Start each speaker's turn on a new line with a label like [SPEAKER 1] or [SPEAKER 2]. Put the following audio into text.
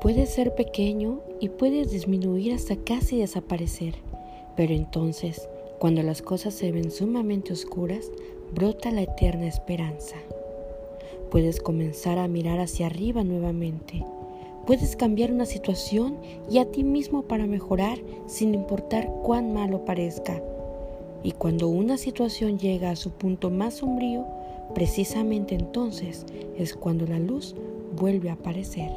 [SPEAKER 1] Puedes ser pequeño y puedes disminuir hasta casi desaparecer, pero entonces, cuando las cosas se ven sumamente oscuras, brota la eterna esperanza. Puedes comenzar a mirar hacia arriba nuevamente. Puedes cambiar una situación y a ti mismo para mejorar sin importar cuán malo parezca. Y cuando una situación llega a su punto más sombrío, precisamente entonces es cuando la luz vuelve a aparecer.